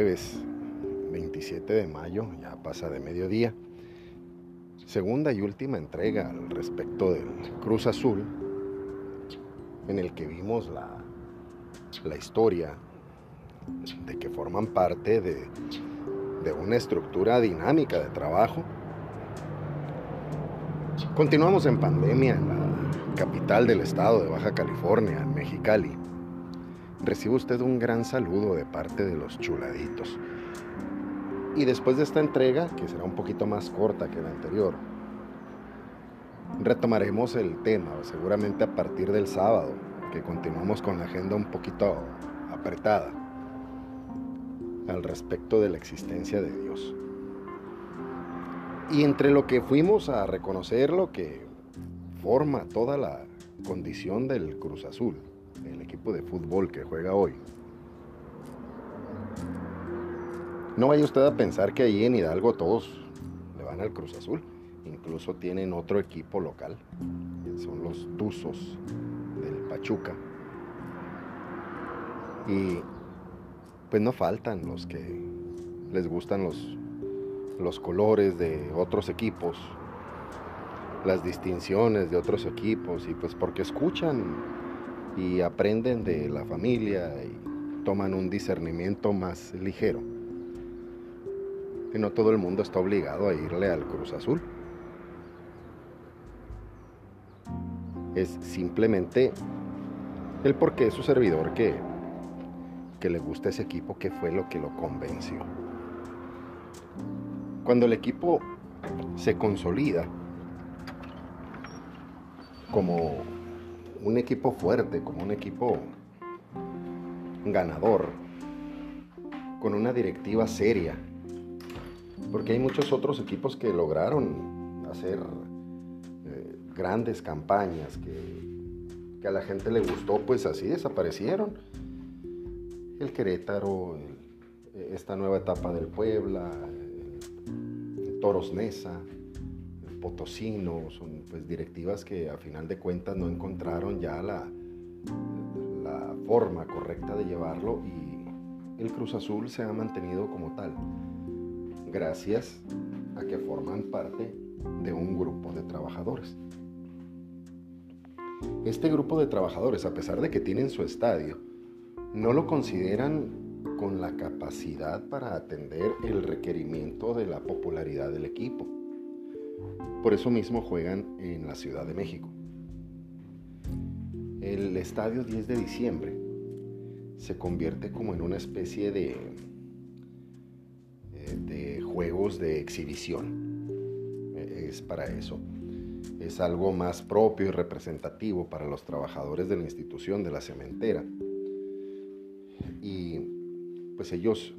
jueves 27 de mayo, ya pasa de mediodía. Segunda y última entrega al respecto del Cruz Azul, en el que vimos la, la historia de que forman parte de, de una estructura dinámica de trabajo. Continuamos en pandemia en la capital del estado de Baja California, en Mexicali. Recibe usted un gran saludo de parte de los chuladitos. Y después de esta entrega, que será un poquito más corta que la anterior, retomaremos el tema, seguramente a partir del sábado, que continuamos con la agenda un poquito apretada al respecto de la existencia de Dios. Y entre lo que fuimos a reconocer lo que forma toda la condición del Cruz Azul, el equipo de fútbol que juega hoy, no vaya usted a pensar que allí en Hidalgo todos le van al Cruz Azul. Incluso tienen otro equipo local. Son los Tuzos del Pachuca. Y pues no faltan los que les gustan los, los colores de otros equipos, las distinciones de otros equipos, y pues porque escuchan y aprenden de la familia y toman un discernimiento más ligero. Y no todo el mundo está obligado a irle al Cruz Azul. Es simplemente el porqué de su servidor que que le gusta ese equipo, qué fue lo que lo convenció. Cuando el equipo se consolida como un equipo fuerte, como un equipo ganador, con una directiva seria, porque hay muchos otros equipos que lograron hacer eh, grandes campañas que, que a la gente le gustó, pues así desaparecieron. El Querétaro, esta nueva etapa del Puebla, el Toros Nesa, el Potosino, son pues directivas que a final de cuentas no encontraron ya la, la forma correcta de llevarlo y el Cruz Azul se ha mantenido como tal, gracias a que forman parte de un grupo de trabajadores. Este grupo de trabajadores, a pesar de que tienen su estadio, no lo consideran con la capacidad para atender el requerimiento de la popularidad del equipo. Por eso mismo juegan en la Ciudad de México. El estadio 10 de diciembre se convierte como en una especie de, eh, de juegos de exhibición. Es para eso. Es algo más propio y representativo para los trabajadores de la institución de la cementera y pues ellos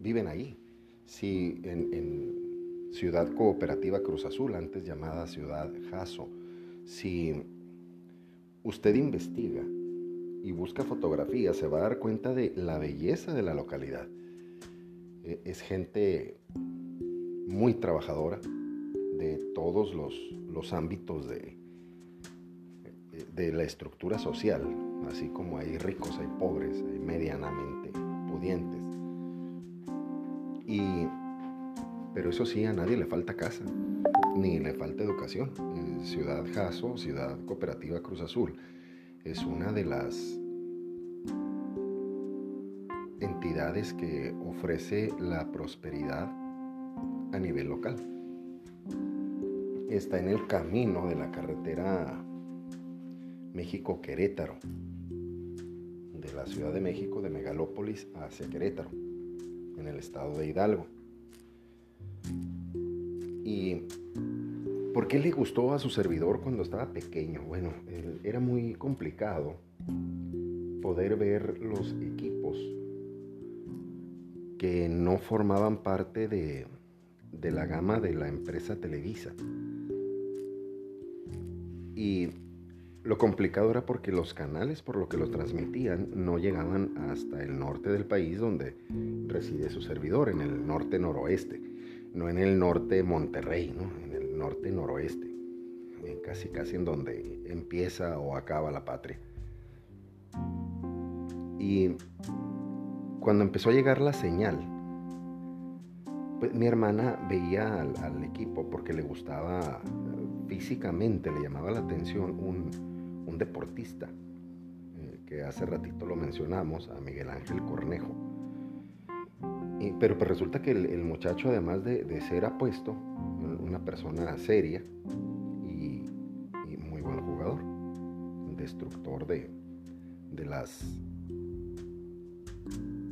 viven ahí. Si en, Ciudad Cooperativa Cruz Azul, antes llamada Ciudad Jaso, si usted investiga y busca fotografías, se va a dar cuenta de la belleza de la localidad. E, es gente muy trabajadora de todos los, los ámbitos de, de la estructura social, así como hay ricos, hay pobres, hay medianamente pudientes. Y, pero eso sí, a nadie le falta casa, ni le falta educación. Ciudad Jaso, Ciudad Cooperativa Cruz Azul, es una de las entidades que ofrece la prosperidad a nivel local. Está en el camino de la carretera México-Querétaro, de la Ciudad de México, de Megalópolis hacia Querétaro, en el estado de Hidalgo. ¿Y por qué le gustó a su servidor cuando estaba pequeño? Bueno, era muy complicado poder ver los equipos que no formaban parte de, la gama de la empresa Televisa. Y lo complicado era porque los canales por lo que lo transmitían no llegaban hasta el norte del país donde reside su servidor, en el norte noroeste, no en el norte Monterrey, ¿no? en el norte noroeste, casi casi en donde empieza o acaba la patria. Y cuando empezó a llegar la señal, pues mi hermana veía al, equipo porque le gustaba físicamente, le llamaba la atención un, deportista, eh, que hace ratito lo mencionamos, a Miguel Ángel Cornejo. Pero pues resulta que el, muchacho, además de, ser apuesto, una persona seria y, muy buen jugador, destructor de, de las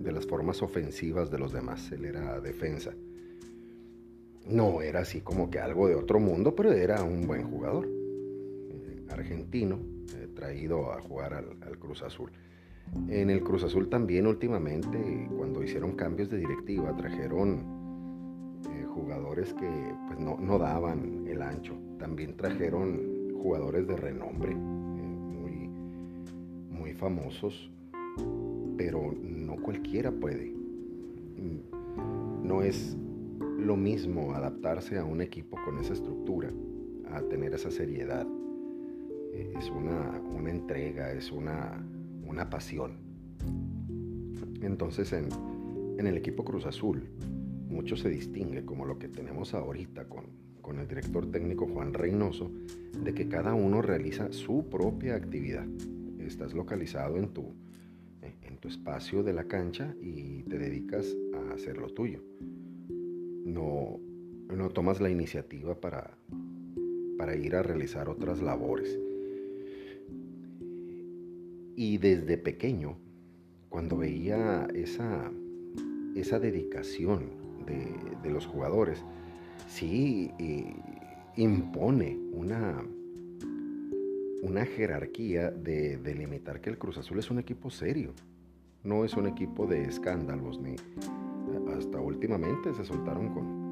de las formas ofensivas de los demás. Él era defensa. No era así como que algo de otro mundo, pero era un buen jugador. Eh, argentino, eh, traído a jugar al, Cruz Azul. En el Cruz Azul también últimamente, cuando hicieron cambios de directiva, trajeron eh, jugadores que pues, no, no, daban el ancho. También trajeron jugadores de renombre, muy, muy famosos, pero no cualquiera puede. No es lo mismo adaptarse a un equipo con esa estructura, a tener esa seriedad. Eh, es una, entrega, es una, pasión. Entonces en, el equipo Cruz Azul mucho se distingue como lo que tenemos ahorita con, con el director técnico Juan Reynoso, de que cada uno realiza su propia actividad. Estás localizado en tu, en tu espacio de la cancha y te dedicas a hacer lo tuyo no, no tomas la iniciativa para, para ir a realizar otras labores. Y desde pequeño, cuando veía esa, esa dedicación de, los jugadores, sí impone una, una jerarquía de delimitar que el Cruz Azul es un equipo serio, no es un equipo de escándalos ni, hasta últimamente se soltaron con,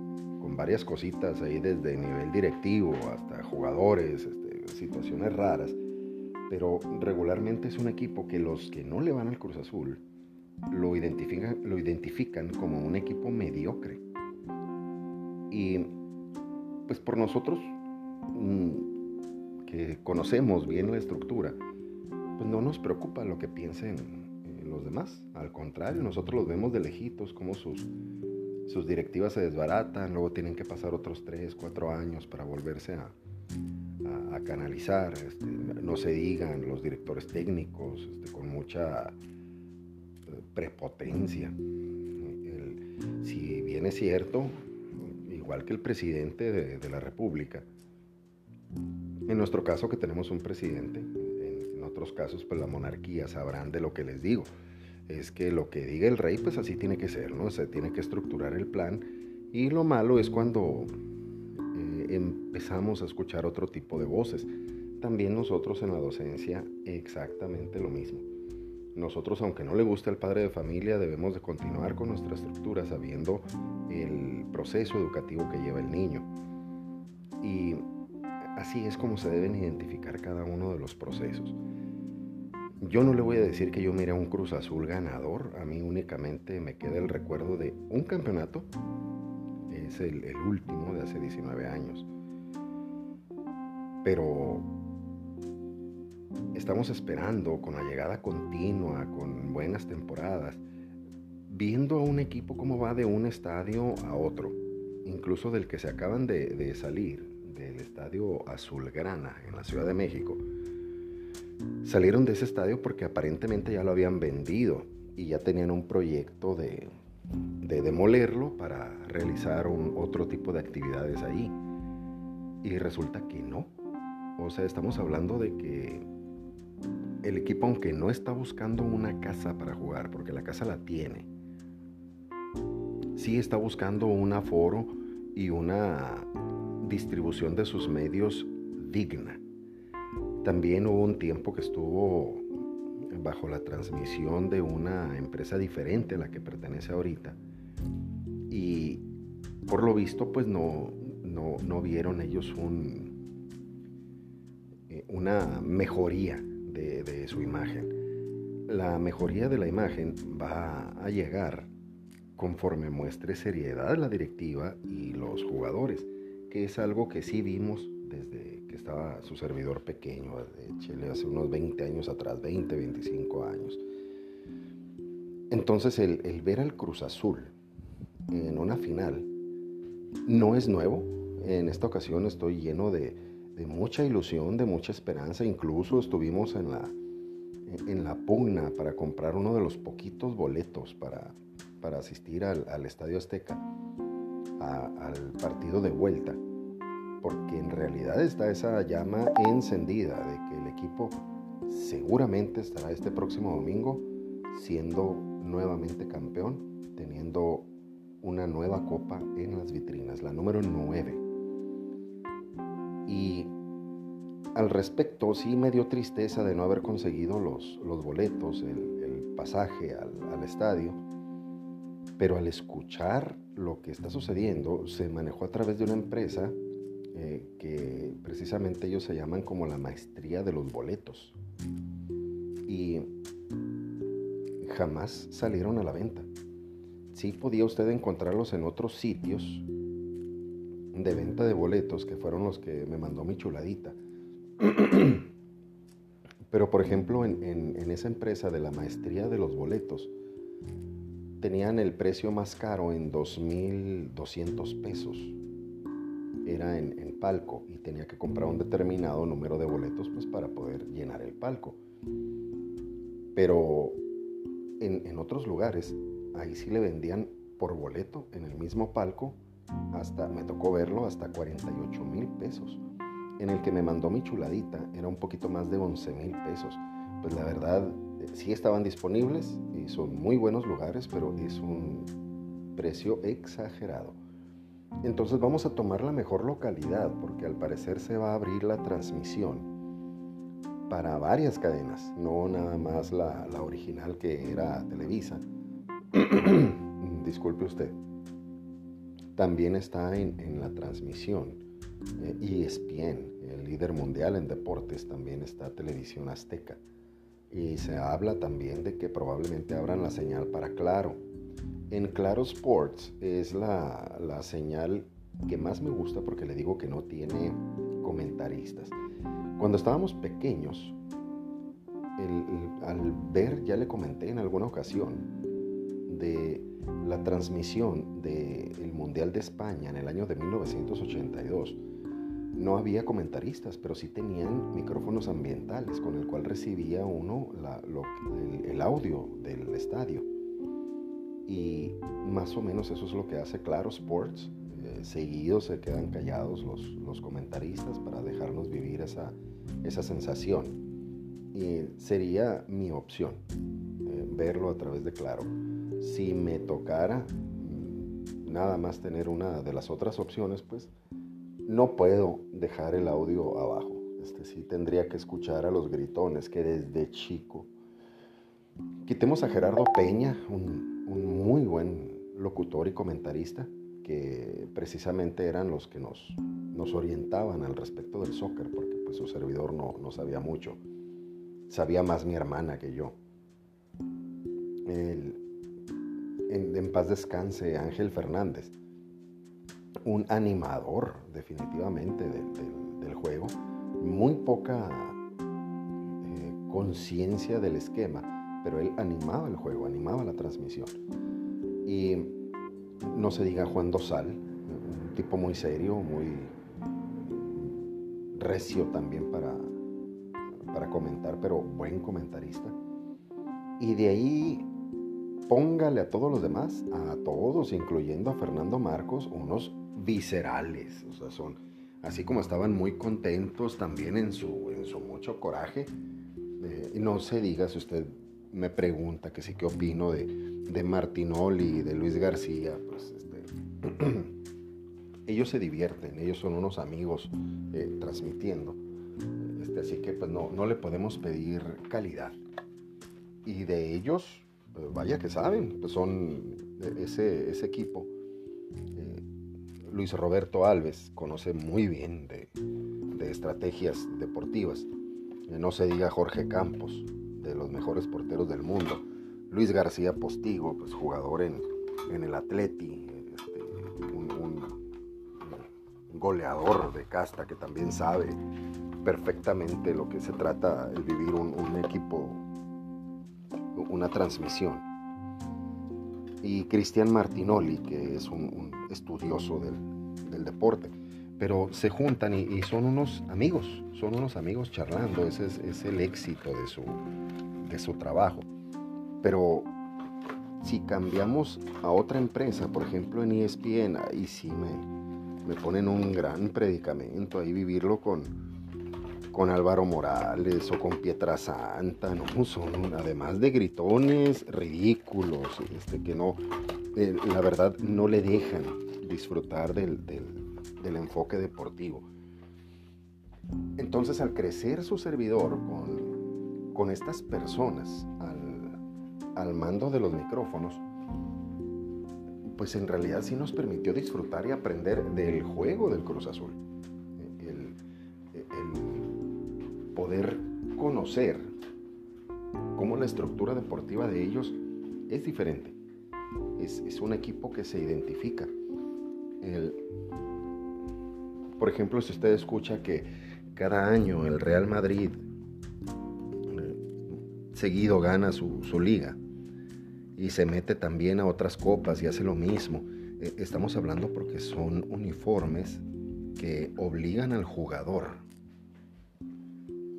varias cositas ahí desde nivel directivo hasta jugadores, este, situaciones raras. Pero regularmente es un equipo que los que no le van al Cruz Azul lo identifican, lo identifican como un equipo mediocre. Y pues por nosotros mm, que conocemos bien la estructura, pues no nos preocupa lo que piensen los demás. Al contrario, nosotros los vemos de lejitos, como sus, sus directivas se desbaratan, luego tienen que pasar otros 3, 4 años para volverse a, canalizar. Este, no se digan los directores técnicos este, con mucha eh, prepotencia. si bien es cierto, igual que el presidente de, la República, en nuestro caso que tenemos un presidente, otros casos, pues la monarquía sabrán de lo que les digo. Es que lo que diga el rey, pues así tiene que ser, ¿no? Se tiene que estructurar el plan. Y lo malo es cuando empezamos a escuchar otro tipo de voces. También nosotros en la docencia exactamente lo mismo. Nosotros, aunque no le guste al padre de familia, debemos de continuar con nuestra estructura sabiendo el proceso educativo que lleva el niño. Y así es como se deben identificar cada uno de los procesos. Yo no le voy a decir que yo mire a un Cruz Azul ganador, a mí únicamente me queda el recuerdo de un campeonato, el, último de hace 19 años. Pero estamos esperando con la llegada continua, con buenas temporadas, viendo a un equipo cómo va de un estadio a otro, incluso del que se acaban de, de salir, del estadio Azulgrana en la Ciudad de México salieron de ese estadio porque aparentemente ya lo habían vendido y ya tenían un proyecto de, demolerlo para realizar un, otro tipo de actividades ahí. Y resulta que no. O sea, estamos hablando de que el equipo, aunque no está buscando una casa para jugar, porque la casa la tiene, sí está buscando un aforo y una distribución de sus medios digna. También hubo un tiempo que estuvo bajo la transmisión de una empresa diferente a la que pertenece ahorita. Y por lo visto, pues no, no, vieron ellos un, eh, una mejoría de su imagen. La mejoría de la imagen va a llegar conforme muestre seriedad la directiva y los jugadores, que es algo que sí vimos desde estaba su servidor pequeño, de Chile, hace unos 20 años atrás, 20, 25 años. Entonces el, ver al Cruz Azul en una final no es nuevo. En esta ocasión estoy lleno de, mucha ilusión, de mucha esperanza. Incluso estuvimos en la, en la pugna para comprar uno de los poquitos boletos para, para asistir al, Estadio Azteca, al partido de vuelta. Porque en realidad está esa llama encendida de que el equipo seguramente estará este próximo domingo siendo nuevamente campeón, teniendo una nueva copa en las vitrinas, la número 9. Y al respecto, sí me dio tristeza de no haber conseguido los, boletos, el, pasaje al, estadio, pero al escuchar lo que está sucediendo, se manejó a través de una empresa eh, que precisamente ellos se llaman como la maestría de los boletos. Y jamás salieron a la venta. Sí podía usted encontrarlos en otros sitios de venta de boletos, que fueron los que me mandó mi chuladita. Pero por ejemplo, en, esa empresa de la maestría de los boletos, tenían el precio más caro en 2.200 pesos. Era en, en, palco y tenía que comprar un determinado número de boletos pues, para poder llenar el palco. Pero en, otros lugares, ahí sí le vendían por boleto en el mismo palco, hasta, me tocó verlo, hasta 48 mil pesos. En el que me mandó mi chuladita era un poquito más de 11 mil pesos. Pues la verdad, eh, sí estaban disponibles y son muy buenos lugares, pero es un precio exagerado. Entonces vamos a tomar la mejor localidad porque al parecer se va a abrir la transmisión para varias cadenas, no nada más la, original que era Televisa. Disculpe usted. También está en, la transmisión ESPN, eh, e el líder mundial en deportes, también está Televisión Azteca. Y se habla también de que probablemente abran la señal para Claro. En Claro Sports es la, la señal que más me gusta porque le digo que no tiene comentaristas. Cuando estábamos pequeños, al ver, ya le comenté en alguna ocasión, de la transmisión del Mundial de España en el año de 1982, no había comentaristas, pero sí tenían micrófonos ambientales con el cual recibía uno el, audio del estadio. Y más o menos eso es lo que hace Claro Sports seguidos se quedan callados los, comentaristas para dejarnos vivir esa, sensación. Y sería mi opción, eh, verlo a través de Claro. Si me tocara mm, nada más tener una de las otras opciones, pues no puedo dejar el audio abajo. Este sí tendría que escuchar a los gritones que desde chico. Quitemos a Gerardo Peña, un muy buen locutor y comentarista que precisamente eran los que nos, nos orientaban al respecto del soccer, porque pues su servidor no, no sabía mucho. Sabía más mi hermana que yo. en, paz descanse Ángel Fernández, un animador definitivamente del, juego, muy poca eh, conciencia del esquema, pero él animaba el juego, animaba la transmisión. Y no se diga Juan Dosal, un tipo muy serio, muy recio también para, para comentar, pero buen comentarista. Y de ahí póngale a todos los demás, a todos, incluyendo a Fernando Marcos, unos viscerales. O sea, son así como estaban muy contentos también en su, en su mucho coraje. Eh, no se diga si usted me pregunta que sí qué opino de, de Martinoli de Luis García, pues este, ellos se divierten, ellos son unos amigos eh, transmitiendo. Este, así que pues no, no le podemos pedir calidad. Y de ellos, pues, vaya que saben, pues son ese, ese equipo. Eh, Luis Roberto Alves conoce muy bien de, de estrategias deportivas. no se diga Jorge Campos, de los mejores del mundo. Luis García Postigo, pues jugador en, el Atleti, este, un, goleador de casta que también sabe perfectamente lo que se trata el vivir un, equipo, una transmisión. y Cristian Martinoli, que es un, estudioso del, deporte. Pero se juntan y, son unos amigos, son unos amigos charlando, ese es, el éxito de su, de su trabajo. Pero si cambiamos a otra empresa, por ejemplo en ESPN, ahí sí me, me ponen un gran predicamento, ahí vivirlo con, con Álvaro Morales o con Pietra Santa, no, son además de gritones ridículos, este, que no, eh, la verdad no le dejan disfrutar del, enfoque deportivo. Entonces al crecer su servidor con, estas personas al, al mando de los micrófonos, pues en realidad sí nos permitió disfrutar y aprender del juego del Cruz Azul. poder conocer cómo la estructura deportiva de ellos es diferente. Es, un equipo que se identifica. por ejemplo, si usted escucha que cada año el Real Madrid seguido gana su, liga y se mete también a otras copas y hace lo mismo, eh, estamos hablando porque son uniformes que obligan al jugador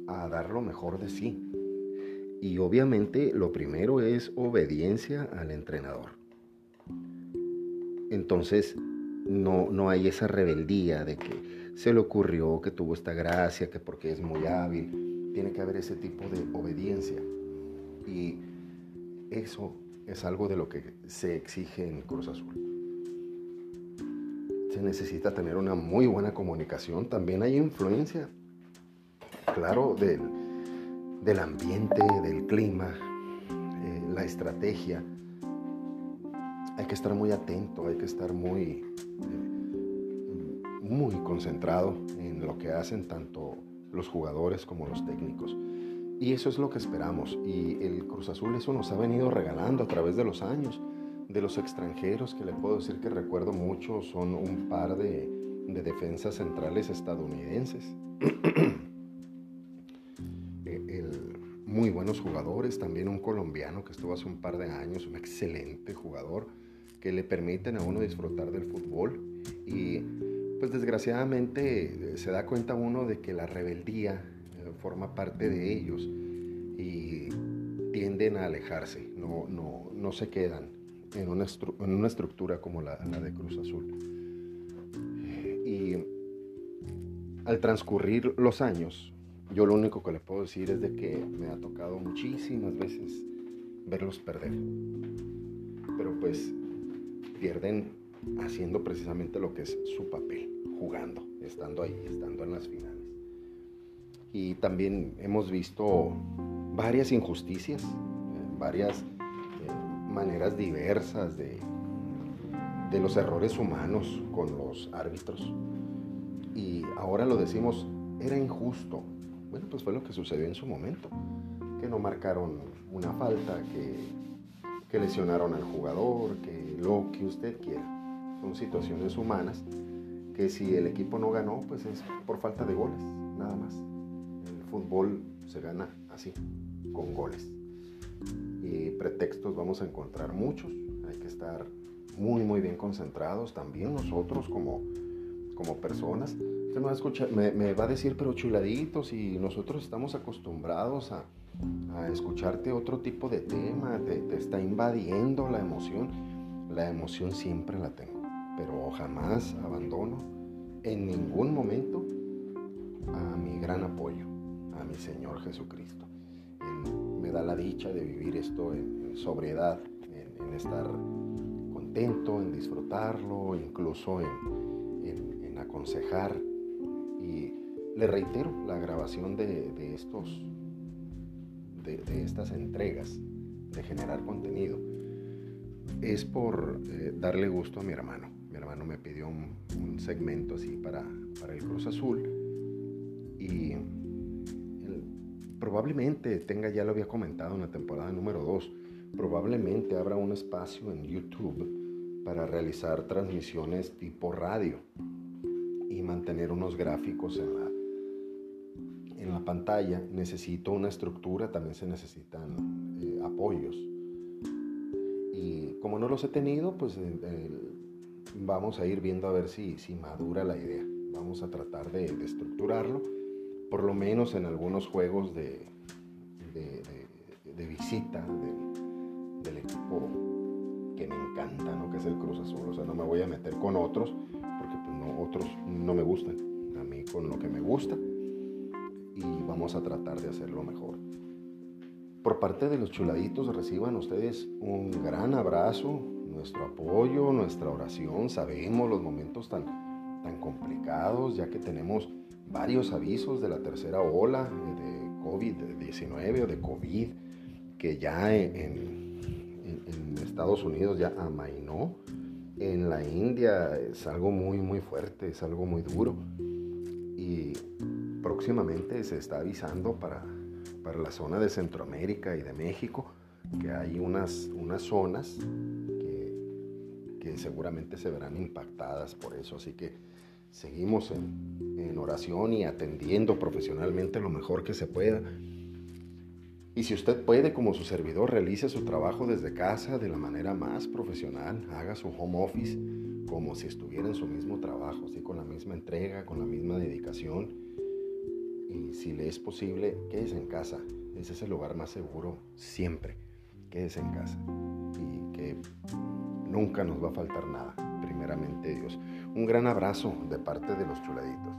a dar lo mejor de sí. Y obviamente lo primero es obediencia al entrenador. Entonces no, no hay esa rebeldía de que se le ocurrió, que tuvo esta gracia, que porque es muy hábil. Tiene que haber ese tipo de obediencia. Y eso es algo de lo que se exige en Cruz Azul. Se necesita tener una muy buena comunicación. También hay influencia claro, del, ambiente, del clima, eh, la estrategia. Hay que estar muy atento, hay que estar muy, eh, muy concentrado en lo que hacen tanto los jugadores como los técnicos. Y eso es lo que esperamos. Y el Cruz Azul eso nos ha venido regalando a través de los años. De los extranjeros, que le puedo decir que recuerdo mucho, son un par de, de defensas centrales estadounidenses. muy buenos jugadores, también un colombiano que estuvo hace un par de años, un excelente jugador, que le permiten a uno disfrutar del fútbol y pues desgraciadamente eh, se da cuenta uno de que la rebeldía forma parte de ellos y tienden a alejarse, no, no, no se quedan en una, en una estructura como la, la de Cruz Azul. Y al transcurrir los años, yo lo único que le puedo decir es de que me ha tocado muchísimas veces verlos perder. Pero pues pierden haciendo precisamente lo que es su papel, jugando, estando ahí, estando en las finales. Y también hemos visto varias injusticias, eh, varias eh, maneras diversas de, de los errores humanos con los árbitros. Y ahora lo decimos, era injusto, bueno, pues fue lo que sucedió en su momento, que no marcaron una falta, que, lesionaron al jugador, que lo que usted quiera. Son situaciones humanas que si el equipo no ganó, pues es por falta de goles, nada más. Fútbol se gana así, con goles. Y pretextos vamos a encontrar muchos, hay que estar muy, muy bien concentrados también nosotros como, como personas me va, a decir, pero chuladitos, y nosotros estamos acostumbrados a, escucharte otro tipo de tema, te, está invadiendo la emoción. La emoción siempre la tengo, pero jamás abandono en ningún momento a mi gran apoyo, a mi Señor Jesucristo. Me da la dicha de vivir esto en, sobriedad, en, estar contento, en disfrutarlo, incluso en aconsejar y le reitero, la grabación de, estos, de, estas entregas, de generar contenido, es por eh, darle gusto a mi hermano. Mi hermano me pidió un, segmento así para, el Cruz Azul y probablemente tenga, ya lo había comentado en la temporada número 2, probablemente habrá un espacio en YouTube para realizar transmisiones tipo radio y mantener unos gráficos en la, en la pantalla. Necesito una estructura, también se necesitan eh, apoyos. Y como no los he tenido, pues vamos a ir viendo a ver si, si madura la idea. Vamos a tratar de, estructurarlo, por lo menos en algunos juegos de, de, visita del equipo que me encanta, ¿no? que es el Cruz Azul. O sea, no me voy a meter con otros, porque pues, no, otros no me gustan. A mí con lo que me gusta y vamos a tratar de hacerlo mejor. Por parte de los chuladitos reciban ustedes un gran abrazo, nuestro apoyo, nuestra oración. Sabemos los momentos tan, tan complicados ya que tenemos varios avisos de la tercera ola de COVID-19 o de COVID que ya en, Estados Unidos ya amainó. En la India es algo muy, muy fuerte, es algo muy duro. Y próximamente se está avisando para, para la zona de Centroamérica y de México que hay unas, unas zonas que, que seguramente se verán impactadas por eso. Así que seguimos en, en oración y atendiendo profesionalmente lo mejor que se pueda y si usted puede, como su servidor, realice su trabajo desde casa de la manera más profesional, haga su home office como si estuviera en su mismo trabajo, ¿sí? con la misma entrega, con la misma dedicación. Y si le es posible, quédese en casa. Ese es el lugar más seguro siempre. Quédese en casa. Y que nunca nos va a faltar nada, primeramente Dios. Un gran abrazo de parte de los chuladitos.